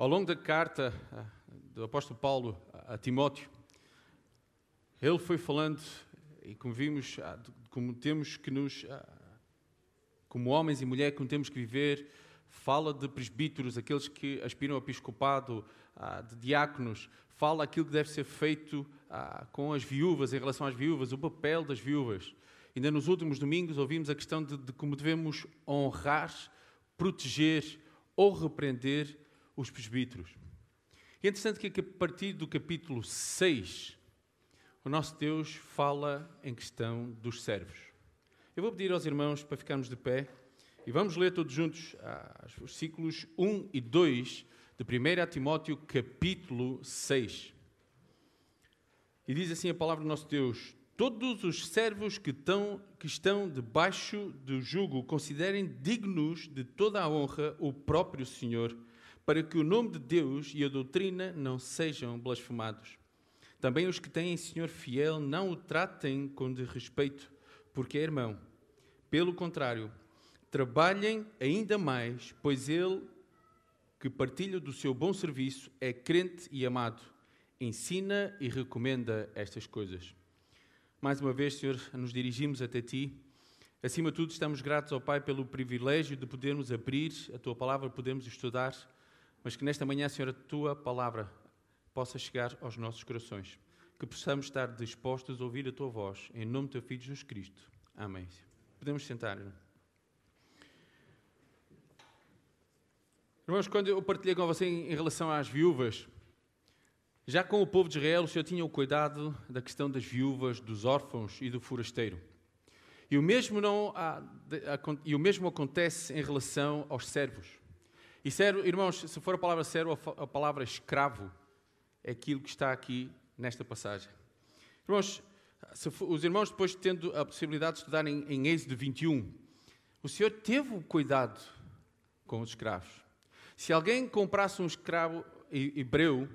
Ao longo da carta ah, do apóstolo Paulo a Timóteo, ele foi falando, e como vimos, ah, como temos que nos, ah, como homens e mulheres, como temos que viver, fala de presbíteros, aqueles que aspiram ao episcopado, de diáconos, fala aquilo que deve ser feito com as viúvas, em relação às viúvas, o papel das viúvas. Ainda nos últimos domingos ouvimos a questão de, de como devemos honrar, proteger ou repreender os presbíteros. E é interessante que a partir do capítulo 6, o nosso Deus fala em questão dos servos. Eu vou pedir aos irmãos para ficarmos de pé e vamos ler todos juntos os versículos 1 e 2 de 1 Timóteo, capítulo 6. E diz assim a palavra do nosso Deus: Todos os servos que estão, que estão debaixo do jugo considerem dignos de toda a honra o próprio Senhor, para que o nome de Deus e a doutrina não sejam blasfemados. Também os que têm Senhor fiel não o tratem com desrespeito, porque é irmão. Pelo contrário, trabalhem ainda mais, pois ele que partilha do seu bom serviço é crente e amado. Ensina e recomenda estas coisas. Mais uma vez, Senhor, nos dirigimos até Ti. Acima de tudo, estamos gratos ao Pai pelo privilégio de podermos abrir a Tua palavra, podermos estudar, mas que nesta manhã, Senhor, a Tua palavra possa chegar aos nossos corações. Que possamos estar dispostos a ouvir a Tua voz. Em nome do Teu Filho Jesus Cristo. Amém. Podemos sentar. Irmão. Irmãos, quando eu partilhei com você em relação às viúvas, já com o povo de Israel, o Senhor tinha o cuidado da questão das viúvas, dos órfãos e do forasteiro. E o mesmo, não, e o mesmo acontece em relação aos servos. E servo, irmãos, se for a palavra servo, a palavra escravo é aquilo que está aqui nesta passagem. Irmãos, os irmãos, depois tendo a possibilidade de estudar em, em Êxodo 21, o Senhor teve o cuidado com os escravos. Se alguém comprasse um escravo hebreu,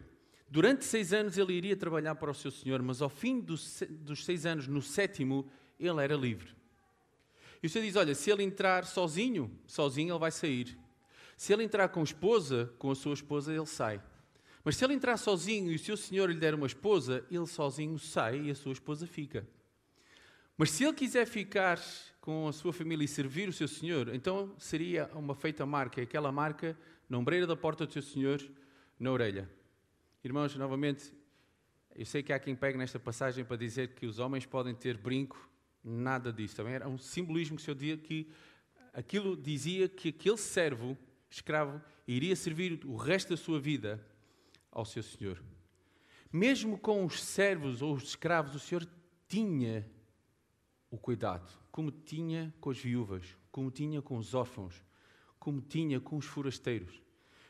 durante seis anos ele iria trabalhar para o seu senhor, mas ao fim dos, seis anos, no sétimo, ele era livre. E o senhor diz: olha, se ele entrar sozinho, sozinho ele vai sair. Se ele entrar com esposa, com a sua esposa, ele sai. Mas se ele entrar sozinho e o seu senhor lhe der uma esposa, ele sozinho sai e a sua esposa fica. Mas se ele quiser ficar com a sua família e servir o seu senhor, então seria uma feita marca. Aquela marca na ombreira da porta do seu Senhor, na orelha. Irmãos, novamente, eu sei que há quem pegue nesta passagem para dizer que os homens podem ter brinco, nada disso. Também era um simbolismo que o Senhor dizia que aquilo dizia que aquele servo, escravo, iria servir o resto da sua vida ao seu Senhor. Mesmo com os servos ou os escravos, o Senhor tinha o cuidado, como tinha com as viúvas, como tinha com os órfãos, como tinha com os forasteiros.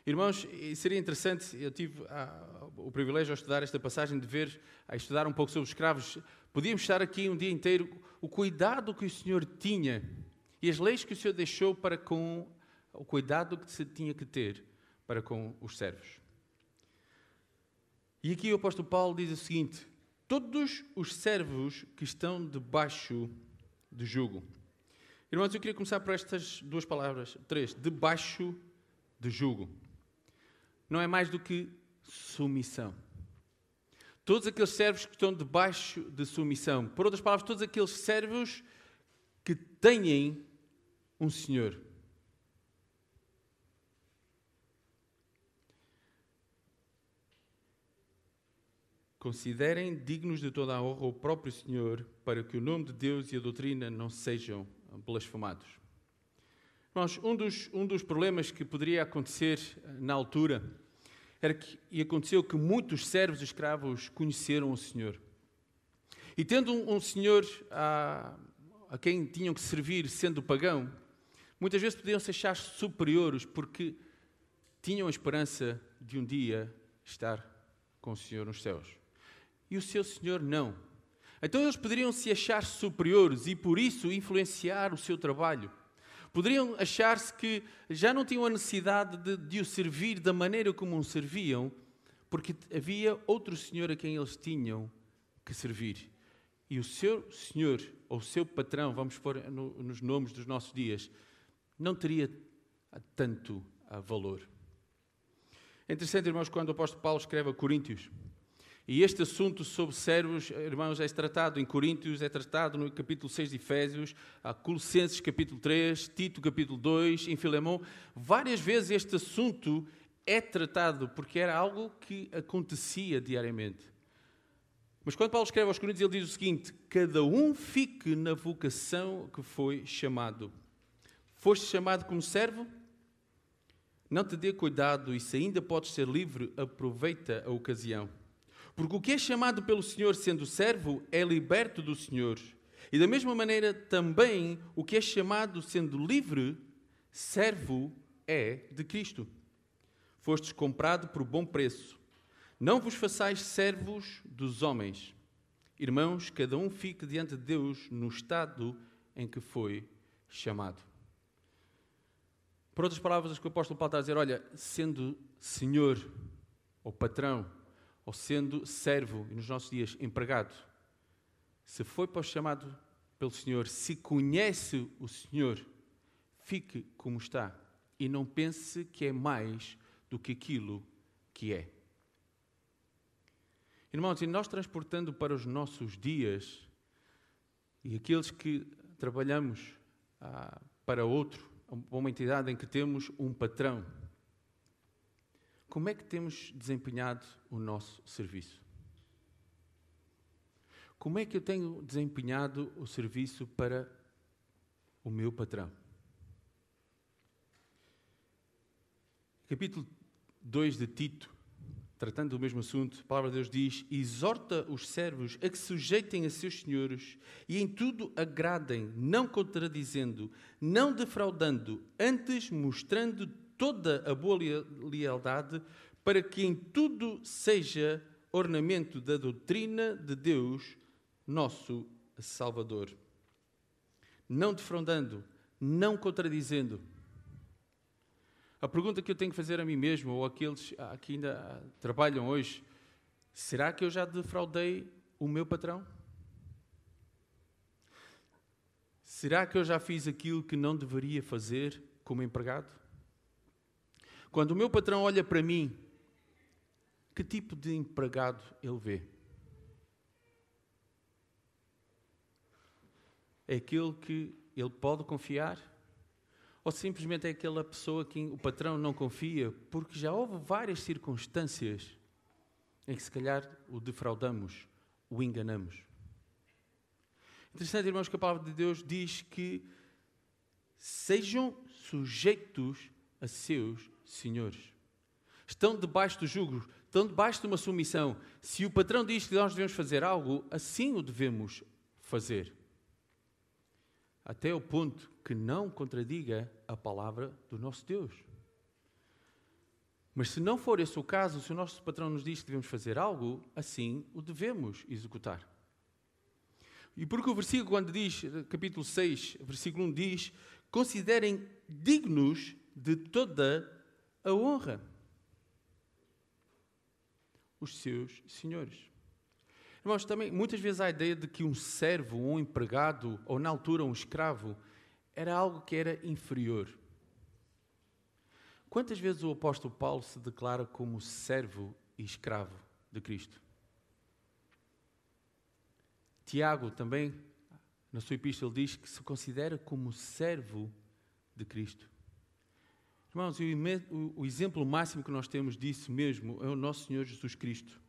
Irmãos, seria interessante, eu tive ah, o privilégio de estudar esta passagem, de ver, a estudar um pouco sobre os escravos. Podíamos estar aqui um dia inteiro, o cuidado que o Senhor tinha e as leis que o Senhor deixou para com o cuidado que se tinha que ter para com os servos. E aqui o apóstolo Paulo diz o seguinte: todos os servos que estão debaixo de jugo. Irmãos, eu queria começar por estas duas palavras, três, debaixo de jugo. Não é mais do que submissão. Todos aqueles servos que estão debaixo de submissão. Por outras palavras, todos aqueles servos que têm um Senhor. Considerem dignos de toda a honra o próprio Senhor, para que o nome de Deus e a doutrina não sejam blasfemados. Irmãos, um dos, um dos problemas que poderia acontecer eh, na altura era que, e aconteceu que muitos servos escravos conheceram o Senhor. E tendo um, um Senhor a, a quem tinham que servir sendo pagão, muitas vezes podiam se achar superiores porque tinham a esperança de um dia estar com o Senhor nos céus. E o seu Senhor não. Então eles poderiam se achar superiores e por isso influenciar o seu trabalho. Poderiam achar-se que já não tinham a necessidade de, de, o servir da maneira como o serviam, porque havia outro Senhor a quem eles tinham que servir. E o seu Senhor, ou o seu patrão, vamos pôr no, nos nomes dos nossos dias, não teria tanto valor. É interessante, irmãos, quando o apóstolo Paulo escreve a Coríntios, e este assunto sobre servos, irmãos, é tratado em Coríntios, é tratado no capítulo 6 de Efésios, a Colossenses capítulo 3, Tito capítulo 2, em Filemão. Várias vezes este assunto é tratado porque era algo que acontecia diariamente. Mas quando Paulo escreve aos Coríntios, ele diz o seguinte: cada um fique na vocação que foi chamado. Foste chamado como servo? Não te dê cuidado, e se ainda podes ser livre, aproveita a ocasião. Porque o que é chamado pelo Senhor sendo servo é liberto do Senhor. E da mesma maneira, também o que é chamado sendo livre, servo é de Cristo. Fostes comprado por bom preço. Não vos façais servos dos homens. Irmãos, cada um fique diante de Deus no estado em que foi chamado. Por outras palavras, o que o apóstolo Paulo está a dizer, olha, sendo senhor ou patrão, ou sendo servo, e nos nossos dias empregado, se foi para o chamado pelo Senhor, se conhece o Senhor, fique como está e não pense que é mais do que aquilo que é. Irmãos, e nós transportando para os nossos dias, e aqueles que trabalhamos ah, para outro, uma entidade em que temos um patrão, como é que temos desempenhado o nosso serviço? Como é que eu tenho desempenhado o serviço para o meu patrão? Capítulo 2 de Tito, tratando do mesmo assunto, a palavra de Deus diz: Exorta os servos a que sujeitem a seus senhores e em tudo agradem, não contradizendo, não defraudando, antes mostrando toda a boa lealdade, para que em tudo seja ornamento da doutrina de Deus, nosso Salvador. Não defraudando, não contradizendo. A pergunta que eu tenho que fazer a mim mesmo, ou aqueles que ainda trabalham hoje, será que eu já defraudei o meu patrão? Será que eu já fiz aquilo que não deveria fazer como empregado? Quando o meu patrão olha para mim, que tipo de empregado ele vê? É aquele que ele pode confiar? Ou simplesmente é aquela pessoa que o patrão não confia porque já houve várias circunstâncias em que se calhar o defraudamos, o enganamos? Interessante, irmãos, que a palavra de Deus diz que sejam sujeitos a seus senhores. Estão debaixo do jugo, estão debaixo de uma submissão. Se o patrão diz que nós devemos fazer algo, assim o devemos fazer. Até o ponto que não contradiga a palavra do nosso Deus. Mas se não for esse o caso, se o nosso patrão nos diz que devemos fazer algo, assim o devemos executar. E porque o versículo, quando diz, capítulo 6, versículo 1 diz: Considerem dignos de toda a honra. Os seus senhores. Irmãos, também muitas vezes há a ideia de que um servo, um empregado, ou na altura um escravo, era algo que era inferior. Quantas vezes o apóstolo Paulo se declara como servo e escravo de Cristo? Tiago também, na sua epístola, diz que se considera como servo de Cristo. Irmãos, o exemplo máximo que nós temos disso mesmo é o nosso Senhor Jesus Cristo.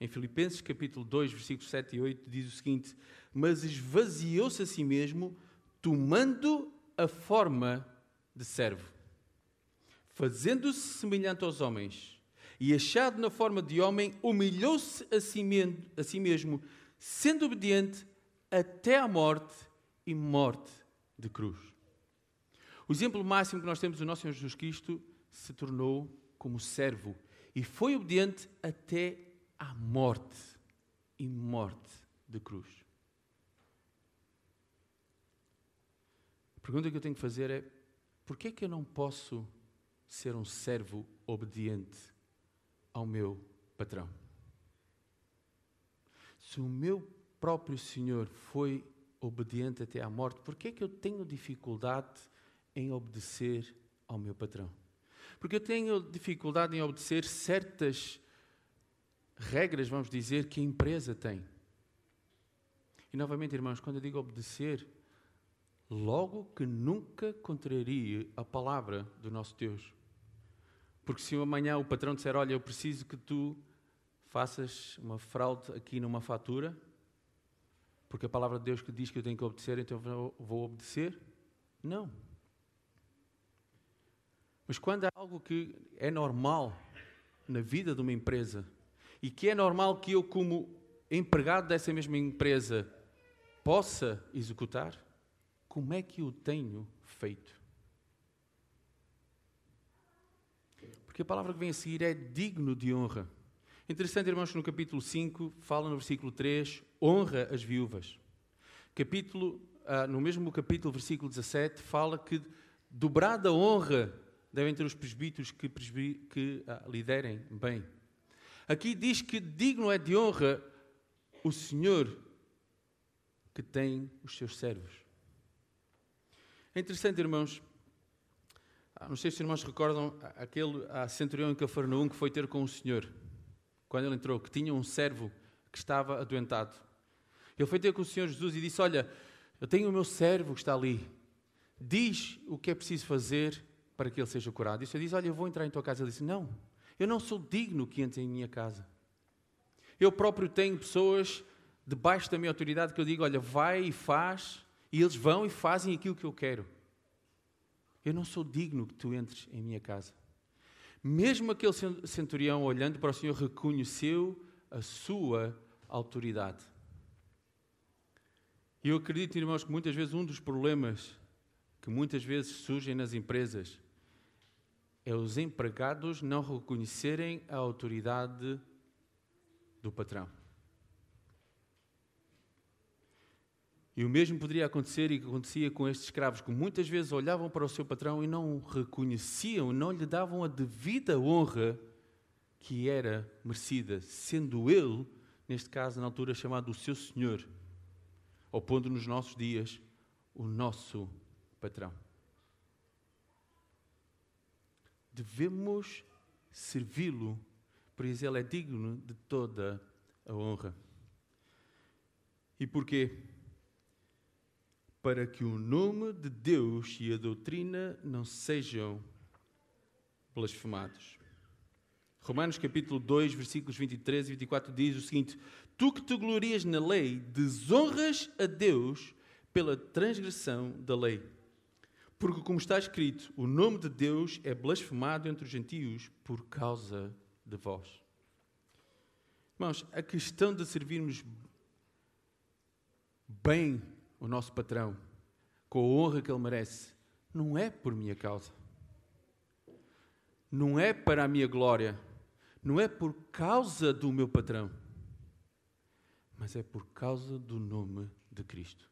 Em Filipenses capítulo 2, versículos 7 e 8, diz o seguinte: Mas esvaziou-se a si mesmo, tomando a forma de servo, fazendo-se semelhante aos homens, e achado na forma de homem, humilhou-se a, si a si mesmo, sendo obediente até à morte e morte de cruz. O exemplo máximo que nós temos do nosso Senhor Jesus Cristo se tornou como servo e foi obediente até à morte e morte de cruz. A pergunta que eu tenho que fazer é: por que é que eu não posso ser um servo obediente ao meu patrão? Se o meu próprio Senhor foi obediente até à morte, por que é que eu tenho dificuldade em obedecer ao meu patrão? Porque eu tenho dificuldade em obedecer certas regras, vamos dizer, que a empresa tem. E novamente, irmãos, quando eu digo obedecer, logo que nunca contrarie a palavra do nosso Deus. Porque se amanhã o patrão disser, olha, eu preciso que tu faças uma fraude aqui numa fatura, porque a palavra de Deus que diz que eu tenho que obedecer, então vou obedecer? Não. Mas quando há algo que é normal na vida de uma empresa e que é normal que eu, como empregado dessa mesma empresa, possa executar, como é que eu tenho feito? Porque a palavra que vem a seguir é digno de honra. Interessante, irmãos, que no capítulo 5 fala no versículo 3, honra as viúvas. Capítulo, ah, no mesmo capítulo, versículo 17, fala que dobrada honra devem ter os presbíteros que, que ah, liderem bem. Aqui diz que digno é de honra o Senhor que tem os seus servos. É interessante, irmãos. Ah, não sei se os irmãos recordam aquele a centurião em Cafarnaum que foi ter com o Senhor, quando ele entrou, que tinha um servo que estava adoentado. Ele foi ter com o Senhor Jesus e disse: Olha, eu tenho o meu servo que está ali. Diz o que é preciso fazer para que ele seja curado. E o Senhor diz: Olha, eu vou entrar em tua casa. Ele disse: Não, eu não sou digno que entre em minha casa. Eu próprio tenho pessoas debaixo da minha autoridade que eu digo: olha, vai e faz, e eles vão e fazem aquilo que eu quero. Eu não sou digno que tu entres em minha casa. Mesmo aquele centurião, olhando para o Senhor, reconheceu a sua autoridade. E eu acredito, irmãos, que muitas vezes um dos problemas que muitas vezes surgem nas empresas é os empregados não reconhecerem a autoridade do patrão. E o mesmo poderia acontecer e que acontecia com estes escravos, que muitas vezes olhavam para o seu patrão e não o reconheciam, não lhe davam a devida honra que era merecida, sendo ele, neste caso, na altura, chamado o seu Senhor, ou pondo nos nossos dias o nosso patrão. Devemos servi-lo, pois ele é digno de toda a honra. E porquê? Para que o nome de Deus e a doutrina não sejam blasfemados. Romanos capítulo 2, versículos 23 e 24 diz o seguinte: Tu que te glorias na lei, desonras a Deus pela transgressão da lei. Porque, como está escrito, o nome de Deus é blasfemado entre os gentios por causa de vós. Irmãos, a questão de servirmos bem o nosso patrão, com a honra que ele merece, não é por minha causa. Não é para a minha glória. Não é por causa do meu patrão. Mas é por causa do nome de Cristo.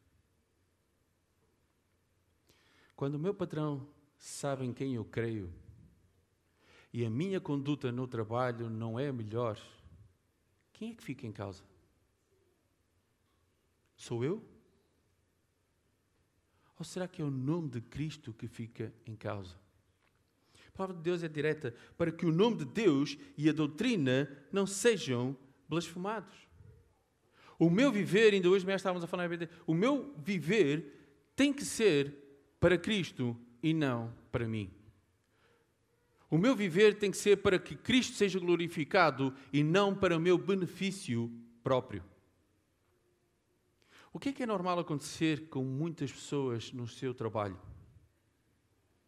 Quando o meu patrão sabe em quem eu creio e a minha conduta no trabalho não é a melhor, quem é que fica em causa? Sou eu? Ou será que é o nome de Cristo que fica em causa? A palavra de Deus é direta para que o nome de Deus e a doutrina não sejam blasfemados. O meu viver, ainda hoje mesmo estávamos a falar, o meu viver tem que ser para Cristo e não para mim. O meu viver tem que ser para que Cristo seja glorificado e não para o meu benefício próprio. O que é que é normal acontecer com muitas pessoas no seu trabalho?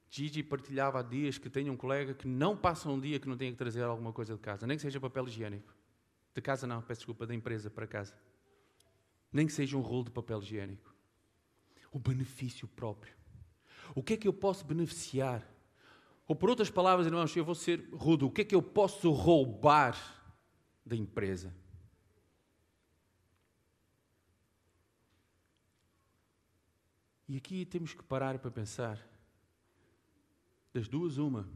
Gigi partilhava há dias que tem um colega que não passa um dia que não tenha que trazer alguma coisa de casa, nem que seja papel higiênico. De casa não, peço desculpa, da empresa para casa. Nem que seja um rolo de papel higiênico. O benefício próprio. O que é que eu posso beneficiar? Ou por outras palavras, irmãos, eu vou ser rude, o que é que eu posso roubar da empresa? E aqui temos que parar para pensar. Das duas, uma.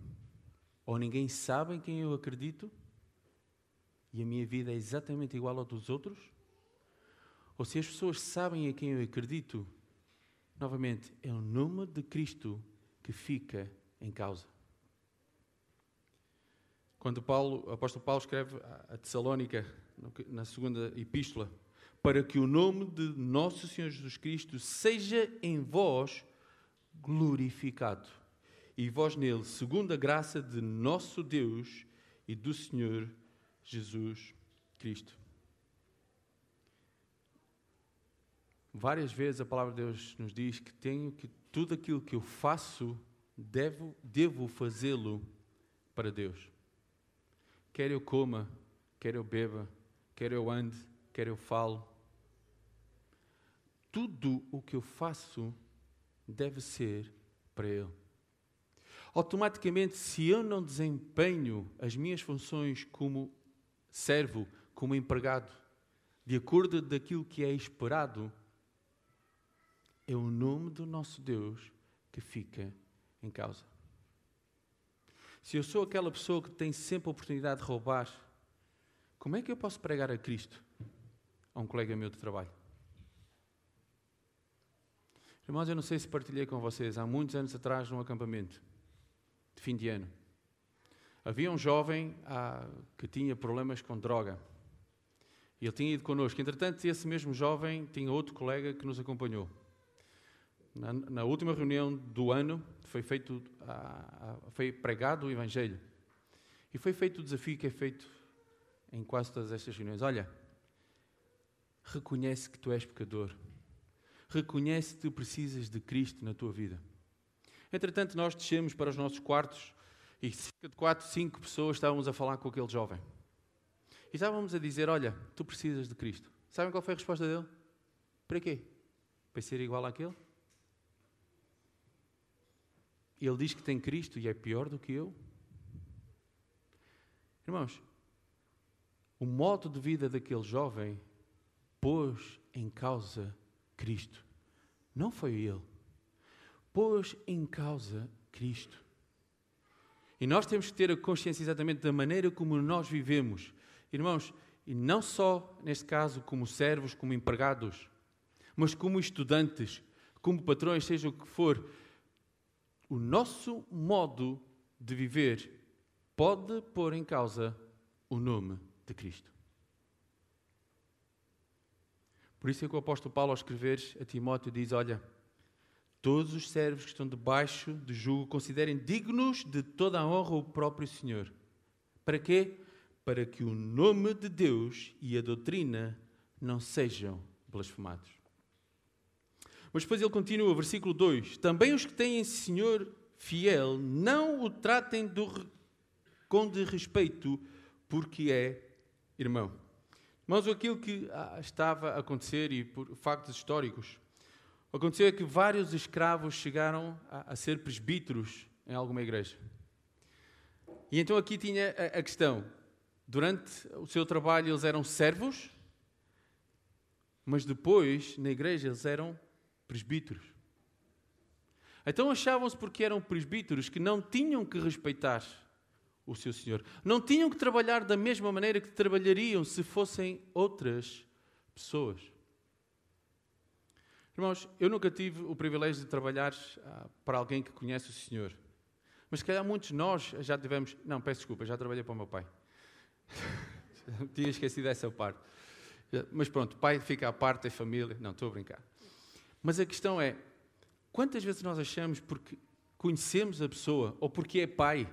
Ou ninguém sabe em quem eu acredito, e a minha vida é exatamente igual ao dos outros, ou se as pessoas sabem em quem eu acredito, Novamente, é o nome de Cristo que fica em causa. Quando Paulo, o apóstolo Paulo escreve a Tessalónica, na segunda epístola, para que o nome de nosso Senhor Jesus Cristo seja em vós glorificado, e vós nele, segundo a graça de nosso Deus e do Senhor Jesus Cristo. Várias vezes a palavra de Deus nos diz que tenho que tudo aquilo que eu faço devo, devo fazê-lo para Deus. Quer eu coma, quer eu beba, quer eu ande, quer eu falo. Tudo o que eu faço deve ser para Ele. Automaticamente, se eu não desempenho as minhas funções como servo, como empregado, de acordo daquilo que é esperado, é o nome do nosso Deus que fica em causa. Se eu sou aquela pessoa que tem sempre a oportunidade de roubar, como é que eu posso pregar a Cristo a um colega meu de trabalho? Irmãos, eu não sei se partilhei com vocês, há muitos anos atrás, num acampamento de fim de ano, havia um jovem ah, que tinha problemas com droga. E ele tinha ido connosco. Entretanto, esse mesmo jovem tinha outro colega que nos acompanhou. Na, na última reunião do ano foi feito, a, a, foi pregado o Evangelho. E foi feito o desafio que é feito em quase todas estas reuniões. Olha, reconhece que tu és pecador. Reconhece que tu precisas de Cristo na tua vida. Entretanto, nós descemos para os nossos quartos e cerca de quatro, cinco pessoas estávamos a falar com aquele jovem. E estávamos a dizer: Olha, tu precisas de Cristo. Sabem qual foi a resposta dele? Para quê? Para ser igual àquele? Ele diz que tem Cristo e é pior do que eu. Irmãos, o modo de vida daquele jovem pôs em causa Cristo. Não foi ele. Pôs em causa Cristo. E nós temos que ter a consciência exatamente da maneira como nós vivemos. Irmãos, e não só, neste caso, como servos, como empregados, mas como estudantes, como patrões, seja o que for o nosso modo de viver pode pôr em causa o nome de Cristo. Por isso é que o apóstolo Paulo, ao escrever a Timóteo, diz: Olha, todos os servos que estão debaixo de julgo considerem dignos de toda a honra o próprio Senhor. Para quê? Para que o nome de Deus e a doutrina não sejam blasfemados. Mas depois ele continua, versículo 2: Também os que têm Senhor fiel não o tratem do, com desrespeito, porque é irmão. Mas aquilo que ah, estava a acontecer, e por factos históricos, aconteceu é que vários escravos chegaram a, a ser presbíteros em alguma igreja. E então aqui tinha a, a questão: durante o seu trabalho eles eram servos, mas depois na igreja eles eram presbíteros. Então achavam-se, porque eram presbíteros, que não tinham que respeitar o seu Senhor. Não tinham que trabalhar da mesma maneira que trabalhariam se fossem outras pessoas. Irmãos, eu nunca tive o privilégio de trabalhar ah, para alguém que conhece o Senhor. Mas se calhar muitos de nós já tivemos. Não, peço desculpa, já trabalhei para o meu pai. Tinha esquecido essa parte. Mas pronto, pai fica à parte da família. Não, estou a brincar. Mas a questão é: quantas vezes nós achamos porque conhecemos a pessoa ou porque é pai,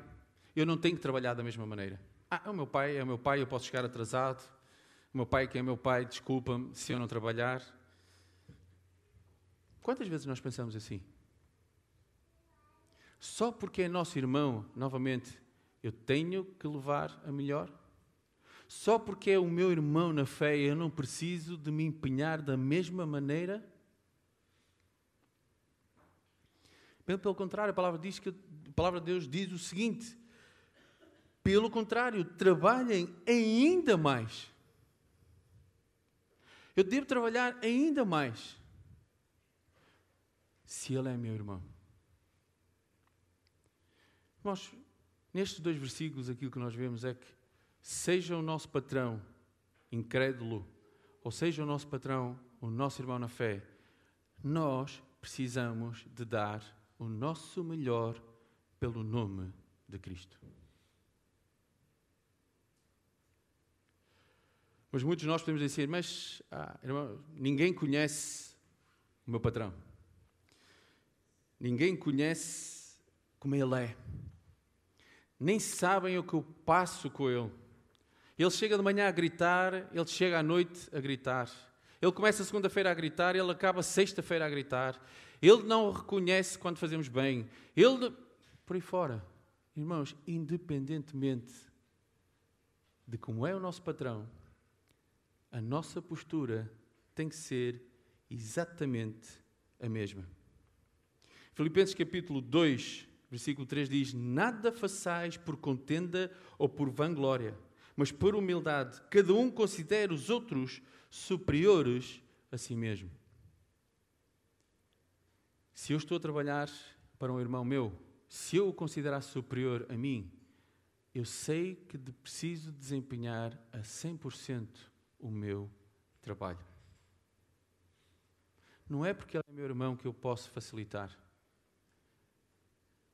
eu não tenho que trabalhar da mesma maneira? Ah, é o meu pai, é o meu pai, eu posso chegar atrasado. O meu pai, que é meu pai, desculpa-me se eu não trabalhar. Quantas vezes nós pensamos assim? Só porque é nosso irmão, novamente, eu tenho que levar a melhor? Só porque é o meu irmão na fé, eu não preciso de me empenhar da mesma maneira? Pelo, contrário, a palavra, diz que, a palavra de Deus diz o seguinte: pelo contrário, trabalhem ainda mais. Eu devo trabalhar ainda mais se ele é meu irmão. Nós, nestes dois versículos, aquilo que nós vemos é que, seja o nosso patrão incrédulo, ou seja o nosso patrão, o nosso irmão na fé, nós precisamos de dar o nosso melhor pelo nome de Cristo. Mas muitos de nós podemos dizer, mas ah, irmão, ninguém conhece o meu patrão. Ninguém conhece como ele é. Nem sabem o que eu passo com ele. Ele chega de manhã a gritar, ele chega à noite a gritar. Ele começa segunda-feira a gritar, ele acaba sexta-feira a gritar. Ele não reconhece quando fazemos bem. Ele. Por aí fora. Irmãos, independentemente de como é o nosso patrão, a nossa postura tem que ser exatamente a mesma. Filipenses capítulo 2, versículo 3 diz: Nada façais por contenda ou por vanglória, mas por humildade, cada um considere os outros superiores a si mesmo. Se eu estou a trabalhar para um irmão meu, se eu o considerar superior a mim, eu sei que preciso desempenhar a 100% o meu trabalho. Não é porque ele é meu irmão que eu posso facilitar.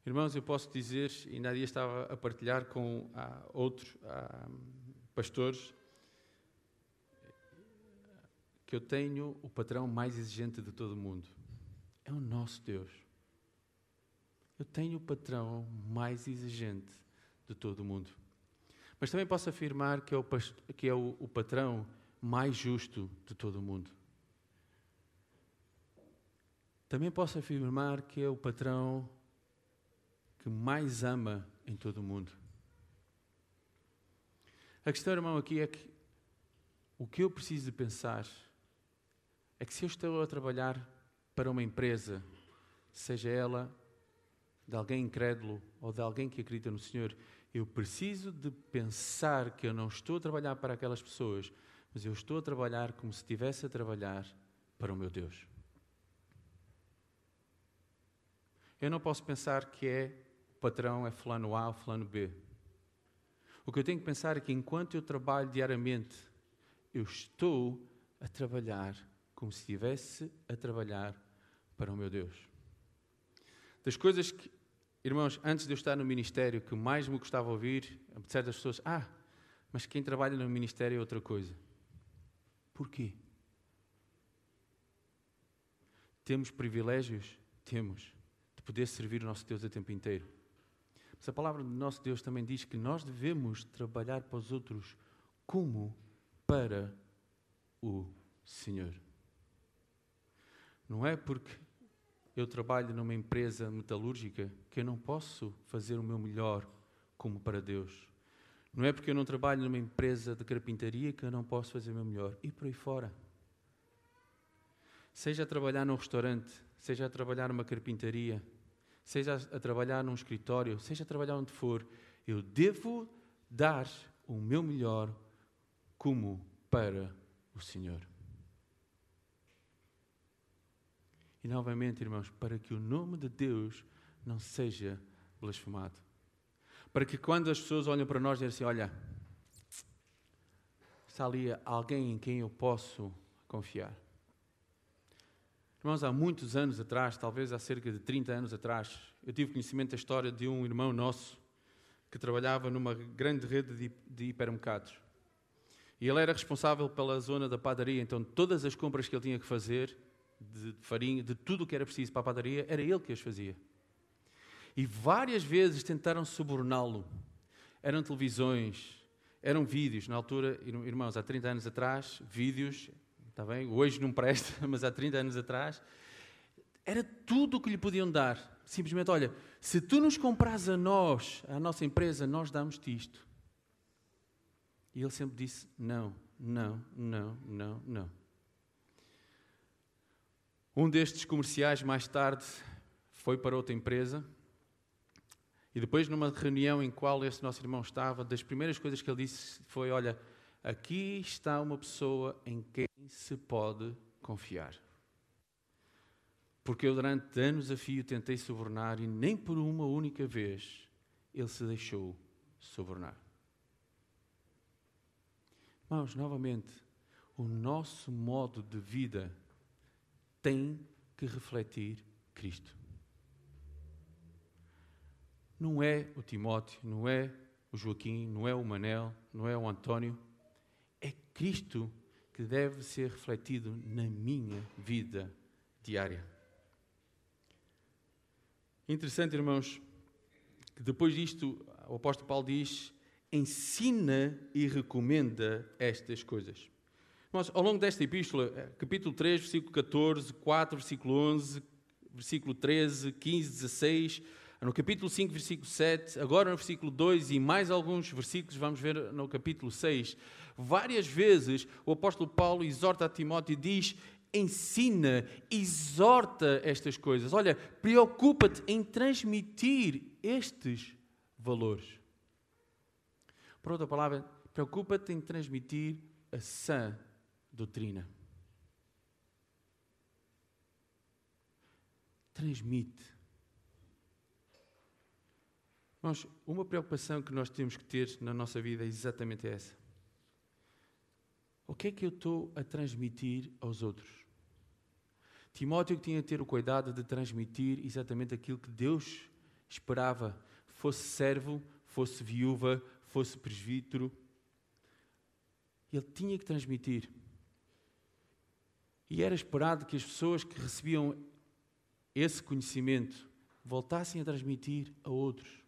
Irmãos, eu posso dizer, e na dia estava a partilhar com ah, outros ah, pastores, que eu tenho o patrão mais exigente de todo o mundo. É o nosso Deus. Eu tenho o patrão mais exigente de todo o mundo. Mas também posso afirmar que é o, que é o, o patrão mais justo de todo o mundo. Também posso afirmar que é o patrão que mais ama em todo o mundo. A questão, irmão, aqui é que o que eu preciso de pensar é que se eu estou a trabalhar para uma empresa, seja ela de alguém incrédulo ou de alguém que acredita no Senhor, eu preciso de pensar que eu não estou a trabalhar para aquelas pessoas, mas eu estou a trabalhar como se estivesse a trabalhar para o meu Deus. Eu não posso pensar que é o patrão é fulano A ou fulano B. O que eu tenho que pensar é que enquanto eu trabalho diariamente, eu estou a trabalhar como se estivesse a trabalhar para o meu Deus. Das coisas que, irmãos, antes de eu estar no ministério, que mais me gostava ouvir, de certas pessoas, ah, mas quem trabalha no ministério é outra coisa. Porquê? Temos privilégios? Temos. De poder servir o nosso Deus o tempo inteiro. Mas a palavra do nosso Deus também diz que nós devemos trabalhar para os outros como para o Senhor. Não é porque eu trabalho numa empresa metalúrgica que eu não posso fazer o meu melhor como para Deus. Não é porque eu não trabalho numa empresa de carpintaria que eu não posso fazer o meu melhor. E por aí fora. Seja a trabalhar num restaurante, seja a trabalhar numa carpintaria, seja a trabalhar num escritório, seja a trabalhar onde for, eu devo dar o meu melhor como para o Senhor. E novamente, irmãos, para que o nome de Deus não seja blasfemado. Para que quando as pessoas olham para nós dizem assim: Olha, está ali alguém em quem eu posso confiar. Irmãos, há muitos anos atrás, talvez há cerca de 30 anos atrás, eu tive conhecimento da história de um irmão nosso que trabalhava numa grande rede de, de hipermercados. E ele era responsável pela zona da padaria, então todas as compras que ele tinha que fazer de farinha, de tudo o que era preciso para a padaria, era ele que as fazia. E várias vezes tentaram suborná-lo. Eram televisões, eram vídeos. Na altura, irmãos, há 30 anos atrás, vídeos, está bem? Hoje não presta, mas há 30 anos atrás, era tudo o que lhe podiam dar. Simplesmente, olha, se tu nos compras a nós, a nossa empresa, nós damos-te isto. E ele sempre disse: não, não, não, não, não. Um destes comerciais, mais tarde, foi para outra empresa. E depois, numa reunião em qual esse nosso irmão estava, das primeiras coisas que ele disse foi: Olha, aqui está uma pessoa em quem se pode confiar. Porque eu, durante anos a fio, tentei subornar e nem por uma única vez ele se deixou subornar. Irmãos, novamente, o nosso modo de vida tem que refletir Cristo. Não é o Timóteo, não é o Joaquim, não é o Manel, não é o António, É Cristo que deve ser refletido na minha vida diária. Interessante, irmãos, que depois disto o apóstolo Paulo diz: ensina e recomenda estas coisas. Mas ao longo desta epístola, eh, capítulo 3, versículo 14, 4, versículo 11, versículo 13, 15, 16, no capítulo 5, versículo 7, agora no versículo 2 e mais alguns versículos, vamos ver no capítulo 6, várias vezes o apóstolo Paulo exorta a Timóteo e diz: ensina, exorta estas coisas. Olha, preocupa-te em transmitir estes valores. Por outra palavra, preocupa-te em transmitir a sã doutrina. Transmite. Mas uma preocupação que nós temos que ter na nossa vida é exatamente essa. O que é que eu estou a transmitir aos outros? Timóteo tinha que ter o cuidado de transmitir exatamente aquilo que Deus esperava, fosse servo, fosse viúva, fosse presbítero. Ele tinha que transmitir. E era esperado que as pessoas que recebiam esse conhecimento voltassem a transmitir a outros.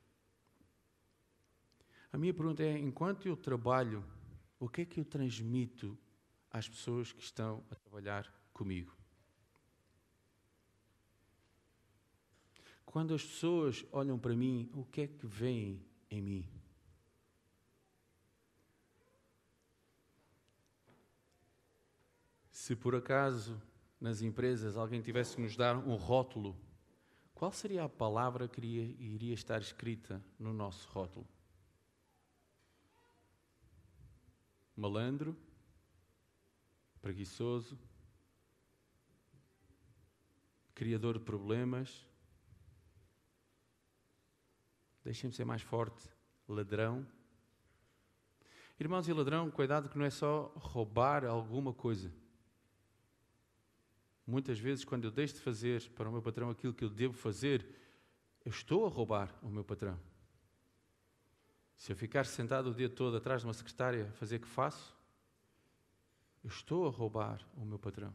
A minha pergunta é: enquanto eu trabalho, o que é que eu transmito às pessoas que estão a trabalhar comigo? Quando as pessoas olham para mim, o que é que veem em mim? Se por acaso nas empresas alguém tivesse que nos dar um rótulo, qual seria a palavra que iria, iria estar escrita no nosso rótulo? Malandro? Preguiçoso? Criador de problemas? Deixem-me ser mais forte. Ladrão. Irmãos e ladrão, cuidado que não é só roubar alguma coisa. Muitas vezes, quando eu deixo de fazer para o meu patrão aquilo que eu devo fazer, eu estou a roubar o meu patrão. Se eu ficar sentado o dia todo atrás de uma secretária a fazer o que faço, eu estou a roubar o meu patrão.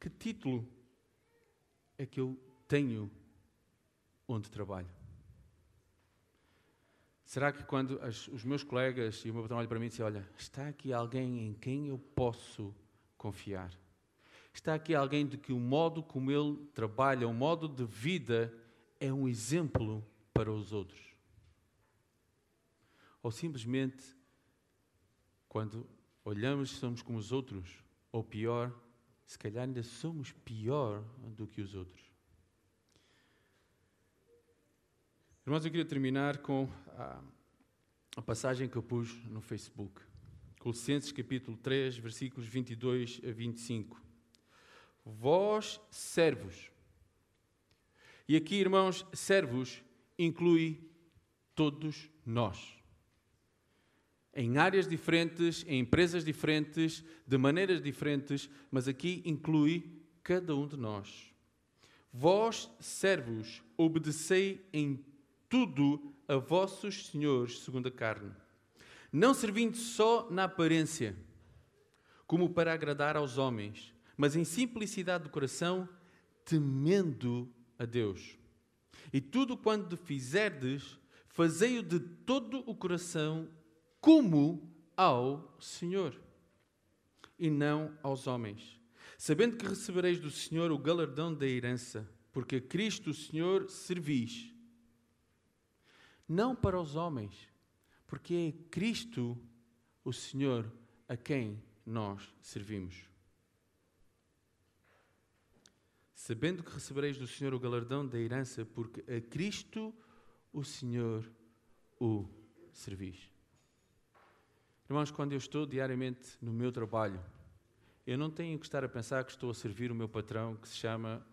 Que título é que eu tenho onde trabalho? Será que quando as, os meus colegas e o meu patrão olham para mim e dizem, olha, está aqui alguém em quem eu posso confiar? Está aqui alguém de que o modo como ele trabalha, o modo de vida, é um exemplo para os outros? Ou simplesmente, quando olhamos, somos como os outros, ou pior, se calhar ainda somos pior do que os outros. Irmãos, eu queria terminar com a, a passagem que eu pus no Facebook. Colossenses capítulo 3, versículos 22 a 25. Vós, servos. E aqui, irmãos, servos inclui todos nós. Em áreas diferentes, em empresas diferentes, de maneiras diferentes, mas aqui inclui cada um de nós. Vós, servos, obedecei em tudo a vossos senhores segundo a carne, não servindo só na aparência, como para agradar aos homens, mas em simplicidade de coração, temendo a Deus. E tudo quanto fizerdes, fazei-o de todo o coração, como ao Senhor, e não aos homens, sabendo que recebereis do Senhor o galardão da herança, porque a Cristo o Senhor servis não para os homens, porque é Cristo o Senhor a quem nós servimos. Sabendo que recebereis do Senhor o galardão da herança, porque a Cristo o Senhor o servis. Irmãos, quando eu estou diariamente no meu trabalho, eu não tenho que estar a pensar que estou a servir o meu patrão que se chama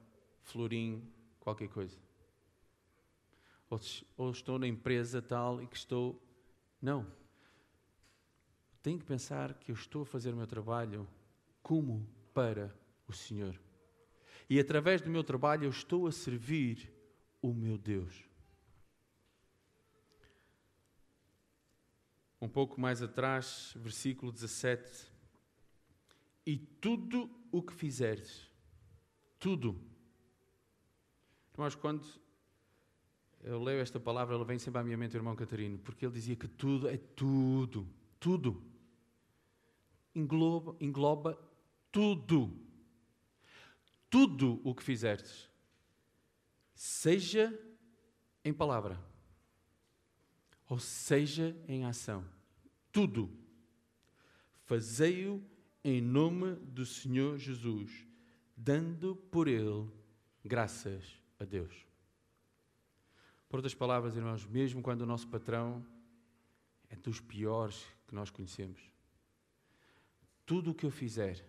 Florim qualquer coisa ou, ou estou na empresa tal e que estou. Não. Tenho que pensar que eu estou a fazer o meu trabalho como para o Senhor. E através do meu trabalho eu estou a servir o meu Deus. um pouco mais atrás, versículo 17. E tudo o que fizeres, tudo. Irmãos, quando eu leio esta palavra, ela vem sempre à minha mente, irmão Catarino, porque ele dizia que tudo é tudo, tudo. Engloba, engloba tudo. Tudo o que fizeres, seja em palavra, ou seja em ação, tudo. Fazei-o em nome do Senhor Jesus, dando por ele graças a Deus. Por outras palavras, irmãos, mesmo quando o nosso patrão é dos piores que nós conhecemos, tudo o que eu fizer,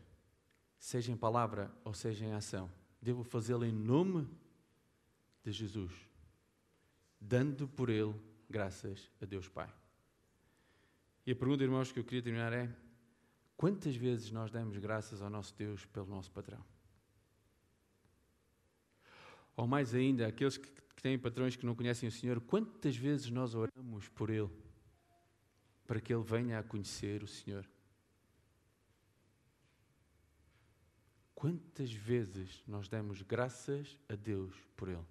seja em palavra ou seja em ação, devo fazê-lo em nome de Jesus, dando por ele graças a Deus Pai. E a pergunta, irmãos, que eu queria terminar é: quantas vezes nós damos graças ao nosso Deus pelo nosso patrão? Ou mais ainda, aqueles que, que têm patrões que não conhecem o Senhor, quantas vezes nós oramos por Ele para que Ele venha a conhecer o Senhor? Quantas vezes nós damos graças a Deus por Ele?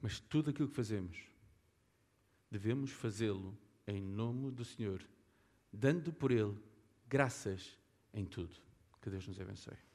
Mas tudo aquilo que fazemos, devemos fazê-lo em nome do Senhor, dando por Ele graças em tudo. Que Deus nos abençoe.